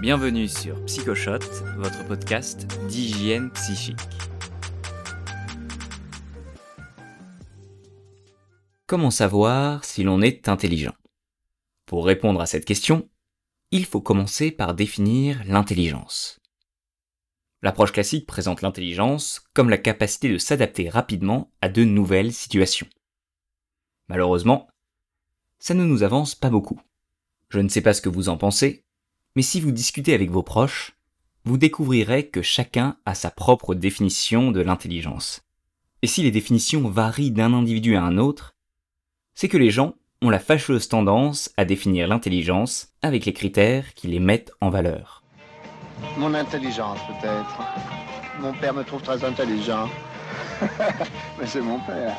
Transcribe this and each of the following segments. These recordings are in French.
Bienvenue sur Psychoshot, votre podcast d'hygiène psychique. Comment savoir si l'on est intelligent? Pour répondre à cette question, il faut commencer par définir l'intelligence. L'approche classique présente l'intelligence comme la capacité de s'adapter rapidement à de nouvelles situations. Malheureusement, ça ne nous avance pas beaucoup. Je ne sais pas ce que vous en pensez, mais si vous discutez avec vos proches, vous découvrirez que chacun a sa propre définition de l'intelligence. Et si les définitions varient d'un individu à un autre, c'est que les gens ont la fâcheuse tendance à définir l'intelligence avec les critères qui les mettent en valeur. Mon intelligence peut-être. Mon père me trouve très intelligent. Mais c'est mon père.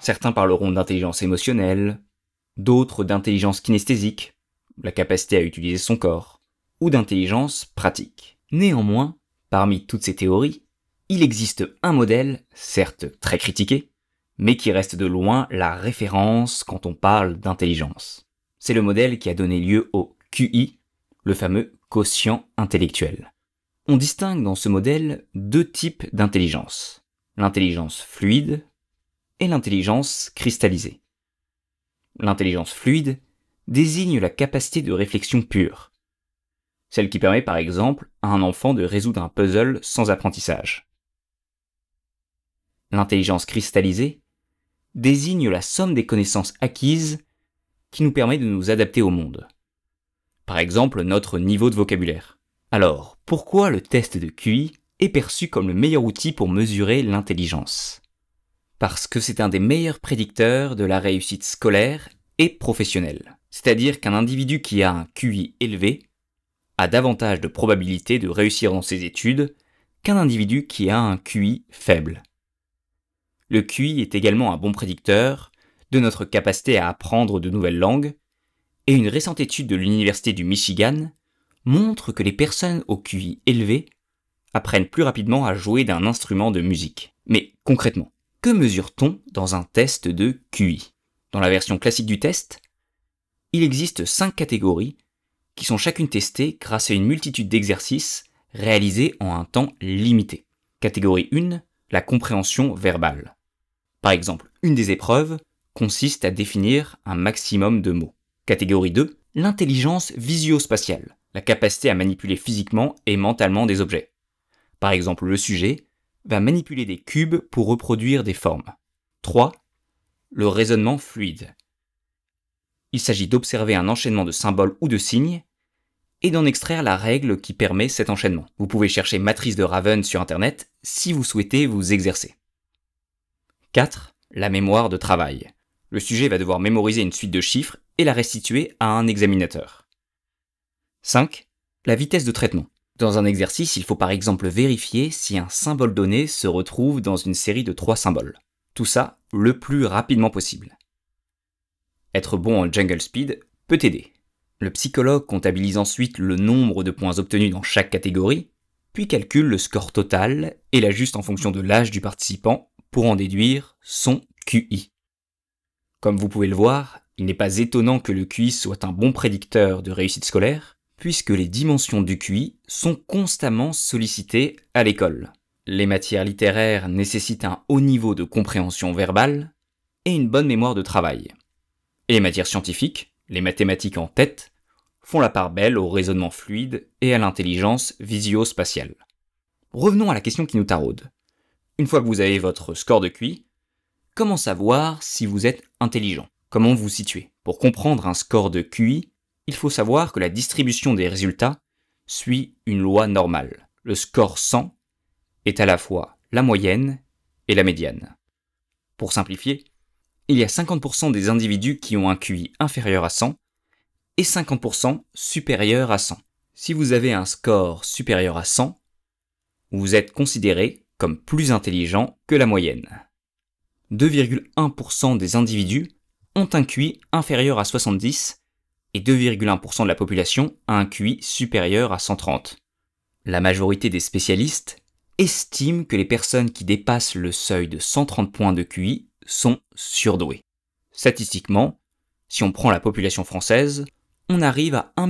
Certains parleront d'intelligence émotionnelle, d'autres d'intelligence kinesthésique, la capacité à utiliser son corps, ou d'intelligence pratique. Néanmoins, parmi toutes ces théories, il existe un modèle, certes très critiqué, mais qui reste de loin la référence quand on parle d'intelligence. C'est le modèle qui a donné lieu au QI, le fameux quotient intellectuel. On distingue dans ce modèle deux types d'intelligence. L'intelligence fluide et l'intelligence cristallisée. L'intelligence fluide désigne la capacité de réflexion pure, celle qui permet par exemple à un enfant de résoudre un puzzle sans apprentissage. L'intelligence cristallisée désigne la somme des connaissances acquises qui nous permet de nous adapter au monde. Par exemple, notre niveau de vocabulaire. Alors, pourquoi le test de QI est perçu comme le meilleur outil pour mesurer l'intelligence? Parce que c'est un des meilleurs prédicteurs de la réussite scolaire et professionnelle. C'est-à-dire qu'un individu qui a un QI élevé a davantage de probabilité de réussir dans ses études qu'un individu qui a un QI faible le QI est également un bon prédicteur de notre capacité à apprendre de nouvelles langues, et une récente étude de l'Université du Michigan montre que les personnes au QI élevé apprennent plus rapidement à jouer d'un instrument de musique. Mais concrètement, que mesure-t-on dans un test de QI Dans la version classique du test, il existe cinq catégories qui sont chacune testées grâce à une multitude d'exercices réalisés en un temps limité. Catégorie 1, la compréhension verbale. Par exemple, une des épreuves consiste à définir un maximum de mots. Catégorie 2, l'intelligence visio-spatiale, la capacité à manipuler physiquement et mentalement des objets. Par exemple, le sujet va manipuler des cubes pour reproduire des formes. 3. Le raisonnement fluide. Il s'agit d'observer un enchaînement de symboles ou de signes et d'en extraire la règle qui permet cet enchaînement. Vous pouvez chercher matrice de Raven sur Internet si vous souhaitez vous exercer. 4. La mémoire de travail. Le sujet va devoir mémoriser une suite de chiffres et la restituer à un examinateur. 5. La vitesse de traitement. Dans un exercice, il faut par exemple vérifier si un symbole donné se retrouve dans une série de trois symboles. Tout ça le plus rapidement possible. Être bon en jungle speed peut aider. Le psychologue comptabilise ensuite le nombre de points obtenus dans chaque catégorie, puis calcule le score total et l'ajuste en fonction de l'âge du participant pour en déduire son QI. Comme vous pouvez le voir, il n'est pas étonnant que le QI soit un bon prédicteur de réussite scolaire, puisque les dimensions du QI sont constamment sollicitées à l'école. Les matières littéraires nécessitent un haut niveau de compréhension verbale et une bonne mémoire de travail. Et les matières scientifiques, les mathématiques en tête, font la part belle au raisonnement fluide et à l'intelligence visio-spatiale. Revenons à la question qui nous taraude. Une fois que vous avez votre score de QI, comment savoir si vous êtes intelligent? Comment vous situer? Pour comprendre un score de QI, il faut savoir que la distribution des résultats suit une loi normale. Le score 100 est à la fois la moyenne et la médiane. Pour simplifier, il y a 50% des individus qui ont un QI inférieur à 100 et 50% supérieur à 100. Si vous avez un score supérieur à 100, vous êtes considéré comme plus intelligent que la moyenne. 2,1% des individus ont un QI inférieur à 70 et 2,1% de la population a un QI supérieur à 130. La majorité des spécialistes estiment que les personnes qui dépassent le seuil de 130 points de QI sont surdouées. Statistiquement, si on prend la population française, on arrive à 1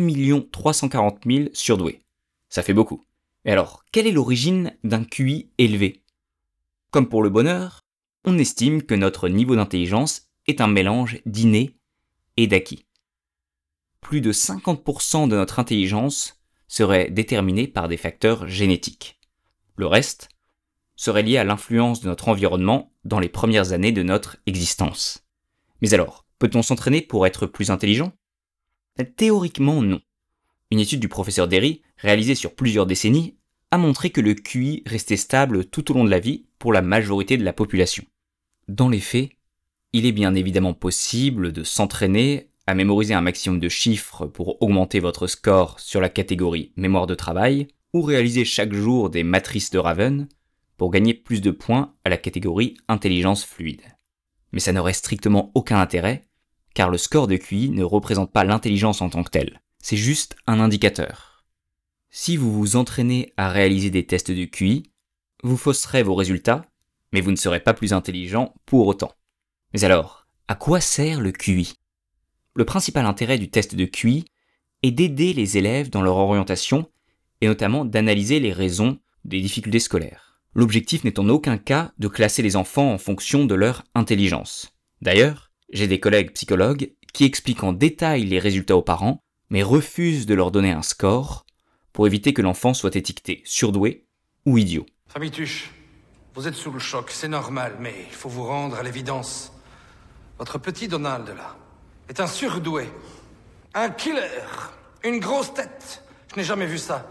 340 000 surdoués. Ça fait beaucoup. Mais alors, quelle est l'origine d'un QI élevé? Comme pour le bonheur, on estime que notre niveau d'intelligence est un mélange d'inné et d'acquis. Plus de 50% de notre intelligence serait déterminée par des facteurs génétiques. Le reste serait lié à l'influence de notre environnement dans les premières années de notre existence. Mais alors, peut-on s'entraîner pour être plus intelligent? Théoriquement non. Une étude du professeur Derry, réalisée sur plusieurs décennies, a montré que le QI restait stable tout au long de la vie pour la majorité de la population. Dans les faits, il est bien évidemment possible de s'entraîner à mémoriser un maximum de chiffres pour augmenter votre score sur la catégorie mémoire de travail, ou réaliser chaque jour des matrices de Raven pour gagner plus de points à la catégorie intelligence fluide. Mais ça n'aurait strictement aucun intérêt, car le score de QI ne représente pas l'intelligence en tant que telle, c'est juste un indicateur. Si vous vous entraînez à réaliser des tests de QI, vous fausserez vos résultats, mais vous ne serez pas plus intelligent pour autant. Mais alors, à quoi sert le QI? Le principal intérêt du test de QI est d'aider les élèves dans leur orientation et notamment d'analyser les raisons des difficultés scolaires. L'objectif n'est en aucun cas de classer les enfants en fonction de leur intelligence. D'ailleurs, j'ai des collègues psychologues qui expliquent en détail les résultats aux parents, mais refusent de leur donner un score pour éviter que l'enfant soit étiqueté surdoué ou idiot. Famille Tuche, vous êtes sous le choc, c'est normal, mais il faut vous rendre à l'évidence. Votre petit Donald, là, est un surdoué. Un killer. Une grosse tête. Je n'ai jamais vu ça.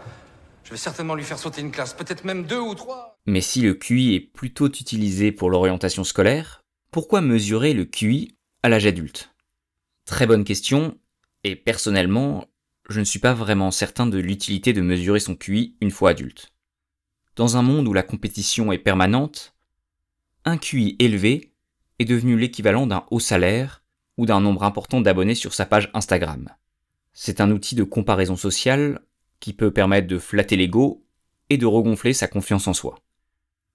Je vais certainement lui faire sauter une classe, peut-être même deux ou trois. Mais si le QI est plutôt utilisé pour l'orientation scolaire, pourquoi mesurer le QI à l'âge adulte? Très bonne question, et personnellement, je ne suis pas vraiment certain de l'utilité de mesurer son QI une fois adulte. Dans un monde où la compétition est permanente, un QI élevé est devenu l'équivalent d'un haut salaire ou d'un nombre important d'abonnés sur sa page Instagram. C'est un outil de comparaison sociale qui peut permettre de flatter l'ego et de regonfler sa confiance en soi.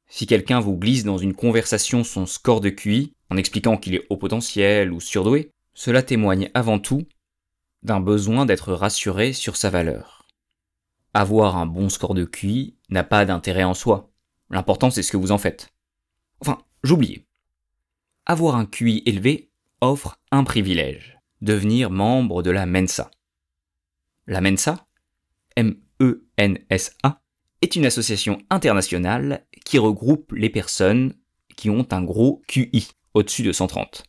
Si quelqu'un vous glisse dans une conversation son score de QI en expliquant qu'il est haut potentiel ou surdoué, cela témoigne avant tout d'un besoin d'être rassuré sur sa valeur. Avoir un bon score de QI n'a pas d'intérêt en soi. L'important c'est ce que vous en faites. Enfin, j'oubliais avoir un QI élevé offre un privilège, devenir membre de la Mensa. La Mensa, M-E-N-S-A, est une association internationale qui regroupe les personnes qui ont un gros QI, au-dessus de 130.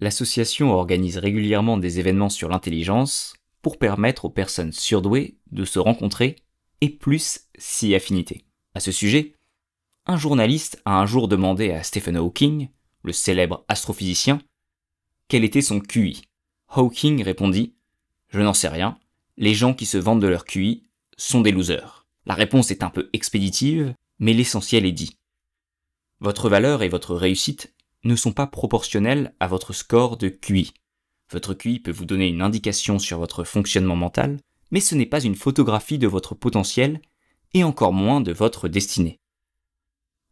L'association organise régulièrement des événements sur l'intelligence pour permettre aux personnes surdouées de se rencontrer et plus s'y affinité. À ce sujet, un journaliste a un jour demandé à Stephen Hawking le célèbre astrophysicien, quel était son QI. Hawking répondit Je n'en sais rien, les gens qui se vendent de leur QI sont des losers. La réponse est un peu expéditive, mais l'essentiel est dit. Votre valeur et votre réussite ne sont pas proportionnelles à votre score de QI. Votre QI peut vous donner une indication sur votre fonctionnement mental, mais ce n'est pas une photographie de votre potentiel et encore moins de votre destinée.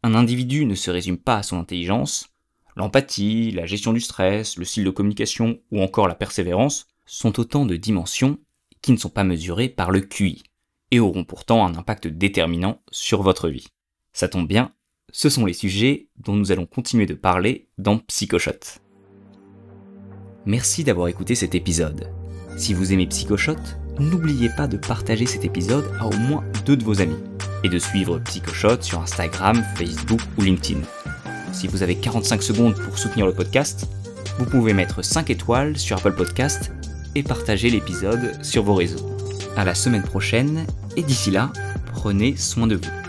Un individu ne se résume pas à son intelligence, L'empathie, la gestion du stress, le style de communication ou encore la persévérance sont autant de dimensions qui ne sont pas mesurées par le QI et auront pourtant un impact déterminant sur votre vie. Ça tombe bien, ce sont les sujets dont nous allons continuer de parler dans Psychoshot. Merci d'avoir écouté cet épisode. Si vous aimez Psychoshot, n'oubliez pas de partager cet épisode à au moins deux de vos amis et de suivre Psychoshot sur Instagram, Facebook ou LinkedIn si vous avez 45 secondes pour soutenir le podcast, vous pouvez mettre 5 étoiles sur Apple Podcast et partager l'épisode sur vos réseaux. À la semaine prochaine et d'ici là, prenez soin de vous.